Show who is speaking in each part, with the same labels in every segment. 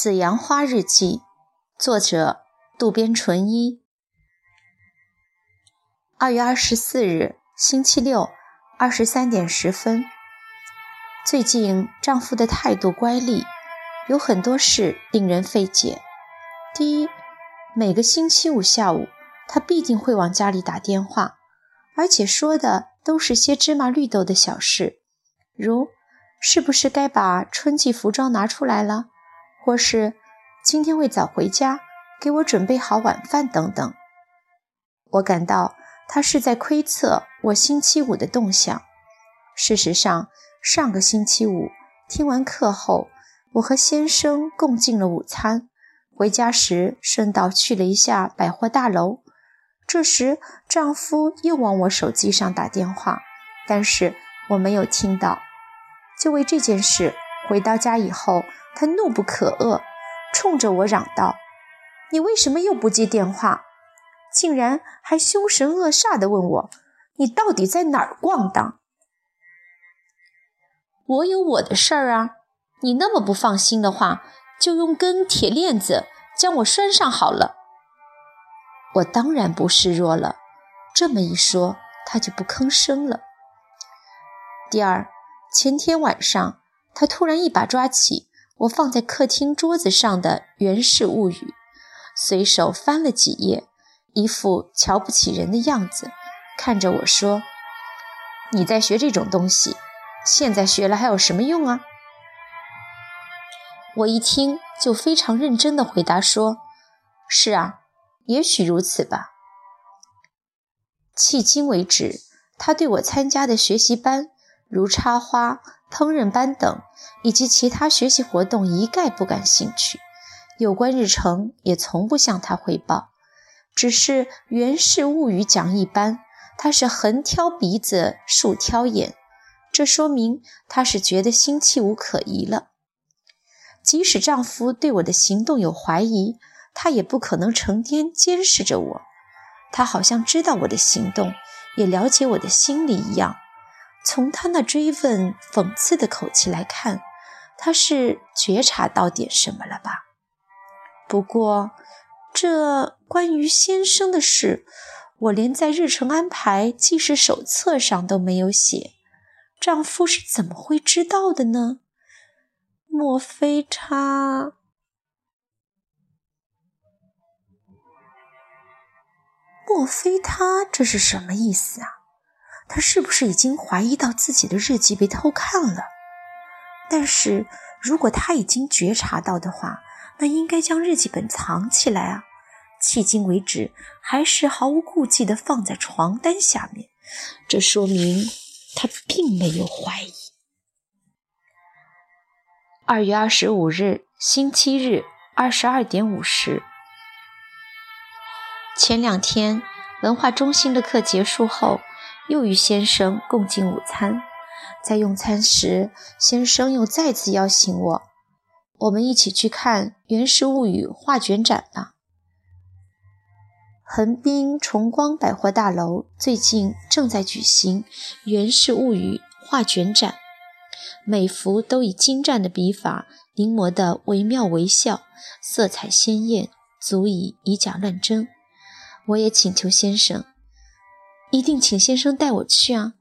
Speaker 1: 紫阳花日记，作者渡边淳一。二月二十四日，星期六，二十三点十分。最近丈夫的态度乖戾，有很多事令人费解。第一，每个星期五下午，他必定会往家里打电话，而且说的都是些芝麻绿豆的小事，如是不是该把春季服装拿出来了。或是今天会早回家，给我准备好晚饭等等。我感到他是在窥测我星期五的动向。事实上，上个星期五听完课后，我和先生共进了午餐。回家时顺道去了一下百货大楼。这时丈夫又往我手机上打电话，但是我没有听到。就为这件事，回到家以后。他怒不可遏，冲着我嚷道：“你为什么又不接电话？竟然还凶神恶煞地问我，你到底在哪儿逛荡？我有我的事儿啊！你那么不放心的话，就用根铁链子将我拴上好了。”我当然不示弱了。这么一说，他就不吭声了。第二，前天晚上，他突然一把抓起。我放在客厅桌子上的《源氏物语》，随手翻了几页，一副瞧不起人的样子，看着我说：“你在学这种东西，现在学了还有什么用啊？”我一听就非常认真地回答说：“是啊，也许如此吧。”迄今为止，他对我参加的学习班，如插花。烹饪班等以及其他学习活动一概不感兴趣，有关日程也从不向他汇报。只是《源氏物语》讲义班，他是横挑鼻子竖挑眼，这说明他是觉得星期五可疑了。即使丈夫对我的行动有怀疑，他也不可能成天监视着我。他好像知道我的行动，也了解我的心理一样。从他那追问、讽刺的口气来看，他是觉察到点什么了吧？不过，这关于先生的事，我连在日程安排记事手册上都没有写。丈夫是怎么会知道的呢？莫非他？莫非他？这是什么意思啊？他是不是已经怀疑到自己的日记被偷看了？但是如果他已经觉察到的话，那应该将日记本藏起来啊！迄今为止，还是毫无顾忌地放在床单下面，这说明他并没有怀疑。二月二十五日，星期日，二十二点五十。前两天文化中心的课结束后。又与先生共进午餐，在用餐时，先生又再次邀请我，我们一起去看《源氏物语》画卷展吧。横滨重光百货大楼最近正在举行《源氏物语》画卷展，每幅都以精湛的笔法临摹得惟妙惟肖，色彩鲜艳，足以以假乱真。我也请求先生。一定请先生带我去啊！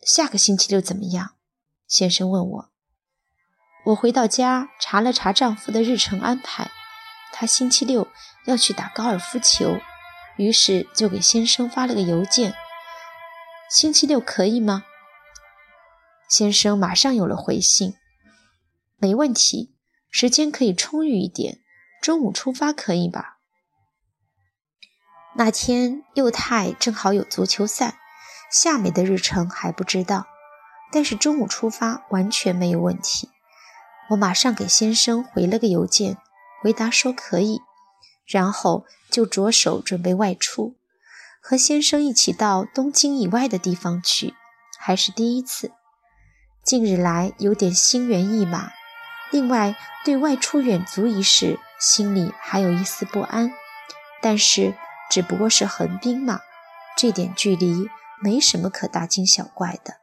Speaker 1: 下个星期六怎么样？先生问我。我回到家查了查丈夫的日程安排，他星期六要去打高尔夫球，于是就给先生发了个邮件：星期六可以吗？先生马上有了回信：没问题，时间可以充裕一点，中午出发可以吧？那天幼太正好有足球赛，夏美的日程还不知道，但是中午出发完全没有问题。我马上给先生回了个邮件，回答说可以，然后就着手准备外出，和先生一起到东京以外的地方去，还是第一次。近日来有点心猿意马，另外对外出远足一事心里还有一丝不安，但是。只不过是横滨嘛，这点距离没什么可大惊小怪的。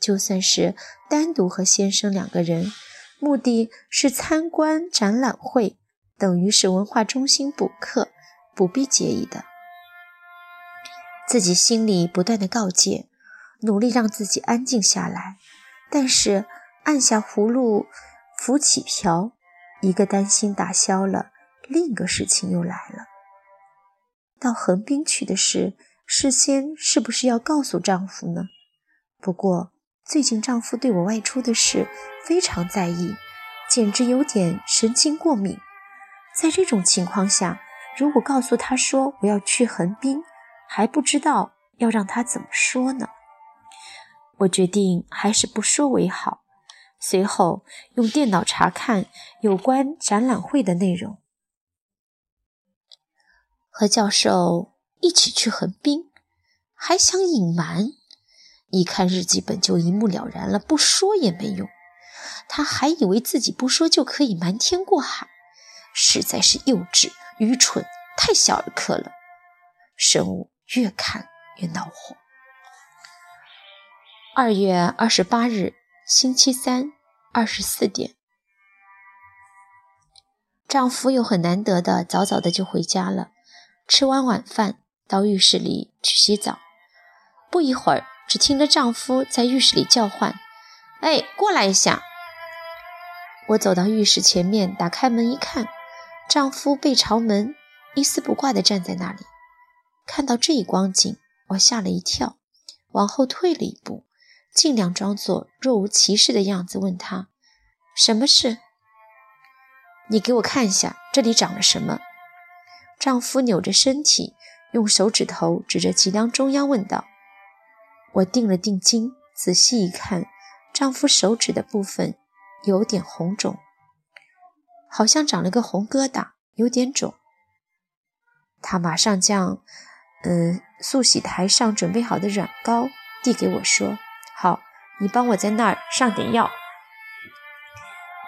Speaker 1: 就算是单独和先生两个人，目的是参观展览会，等于是文化中心补课，不必介意的。自己心里不断的告诫，努力让自己安静下来，但是按下葫芦浮起瓢，一个担心打消了，另一个事情又来了。到横滨去的事，事先是不是要告诉丈夫呢？不过最近丈夫对我外出的事非常在意，简直有点神经过敏。在这种情况下，如果告诉他说我要去横滨，还不知道要让他怎么说呢。我决定还是不说为好。随后用电脑查看有关展览会的内容。和教授一起去横滨，还想隐瞒？一看日记本就一目了然了，不说也没用。他还以为自己不说就可以瞒天过海，实在是幼稚、愚蠢，太小儿科了。生物越看越恼火。二月二十八日。星期三，二十四点，丈夫又很难得的早早的就回家了。吃完晚饭，到浴室里去洗澡。不一会儿，只听着丈夫在浴室里叫唤：“哎，过来一下！”我走到浴室前面，打开门一看，丈夫背朝门，一丝不挂的站在那里。看到这一光景，我吓了一跳，往后退了一步。尽量装作若无其事的样子，问他：“什么事？你给我看一下，这里长了什么？”丈夫扭着身体，用手指头指着脊梁中央问道。我定了定睛，仔细一看，丈夫手指的部分有点红肿，好像长了个红疙瘩，有点肿。他马上将，嗯，素洗台上准备好的软膏递给我说。好，你帮我在那儿上点药。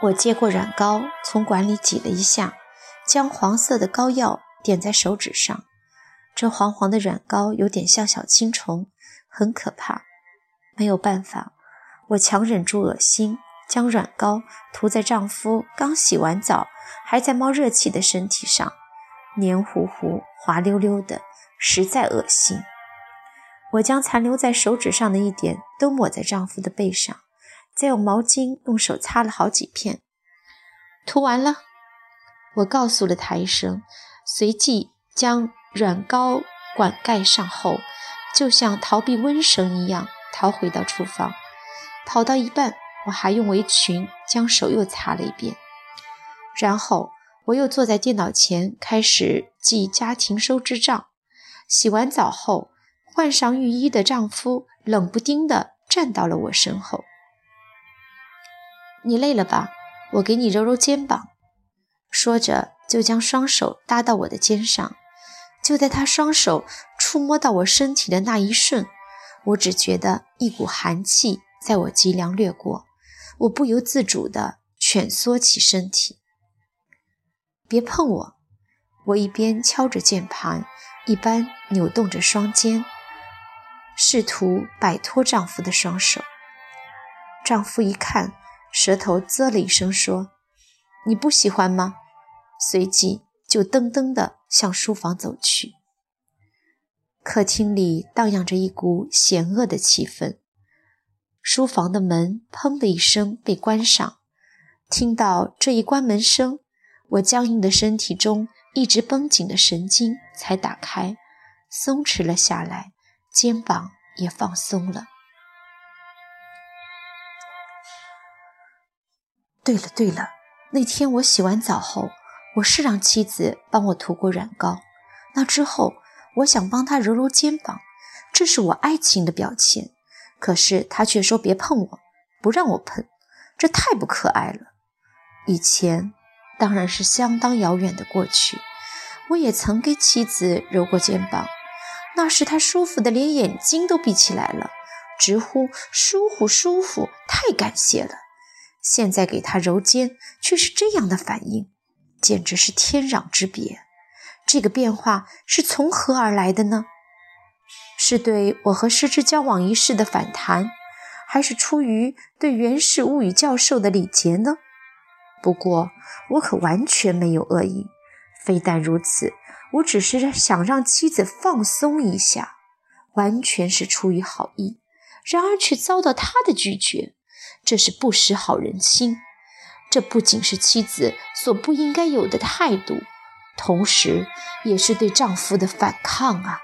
Speaker 1: 我接过软膏，从管里挤了一下，将黄色的膏药点在手指上。这黄黄的软膏有点像小青虫，很可怕。没有办法，我强忍住恶心，将软膏涂在丈夫刚洗完澡还在冒热气的身体上，黏糊糊、滑溜溜的，实在恶心。我将残留在手指上的一点都抹在丈夫的背上，再用毛巾用手擦了好几片。涂完了，我告诉了他一声，随即将软膏管盖上后，就像逃避瘟神一样逃回到厨房。跑到一半，我还用围裙将手又擦了一遍。然后我又坐在电脑前开始记家庭收支账。洗完澡后。换上浴衣的丈夫冷不丁地站到了我身后。你累了吧？我给你揉揉肩膀。说着，就将双手搭到我的肩上。就在他双手触摸到我身体的那一瞬，我只觉得一股寒气在我脊梁掠过，我不由自主地蜷缩起身体。别碰我！我一边敲着键盘，一边扭动着双肩。试图摆脱丈夫的双手，丈夫一看，舌头啧了一声，说：“你不喜欢吗？”随即就噔噔地向书房走去。客厅里荡漾着一股险恶的气氛，书房的门“砰”的一声被关上。听到这一关门声，我僵硬的身体中一直绷紧的神经才打开，松弛了下来。肩膀也放松了。对了对了，那天我洗完澡后，我是让妻子帮我涂过软膏。那之后，我想帮她揉揉肩膀，这是我爱情的表现。可是她却说别碰我，不让我碰，这太不可爱了。以前当然是相当遥远的过去，我也曾给妻子揉过肩膀。那时他舒服的连眼睛都闭起来了，直呼舒服舒服，太感谢了。现在给他揉肩，却是这样的反应，简直是天壤之别。这个变化是从何而来的呢？是对我和失之交往一事的反弹，还是出于对《源氏物语》教授的礼节呢？不过我可完全没有恶意，非但如此，我只是想让妻子放松一下，完全是出于好意。然而却遭到他的拒绝，这是不识好人心。这不仅是妻子所不应该有的态度，同时也是对丈夫的反抗啊！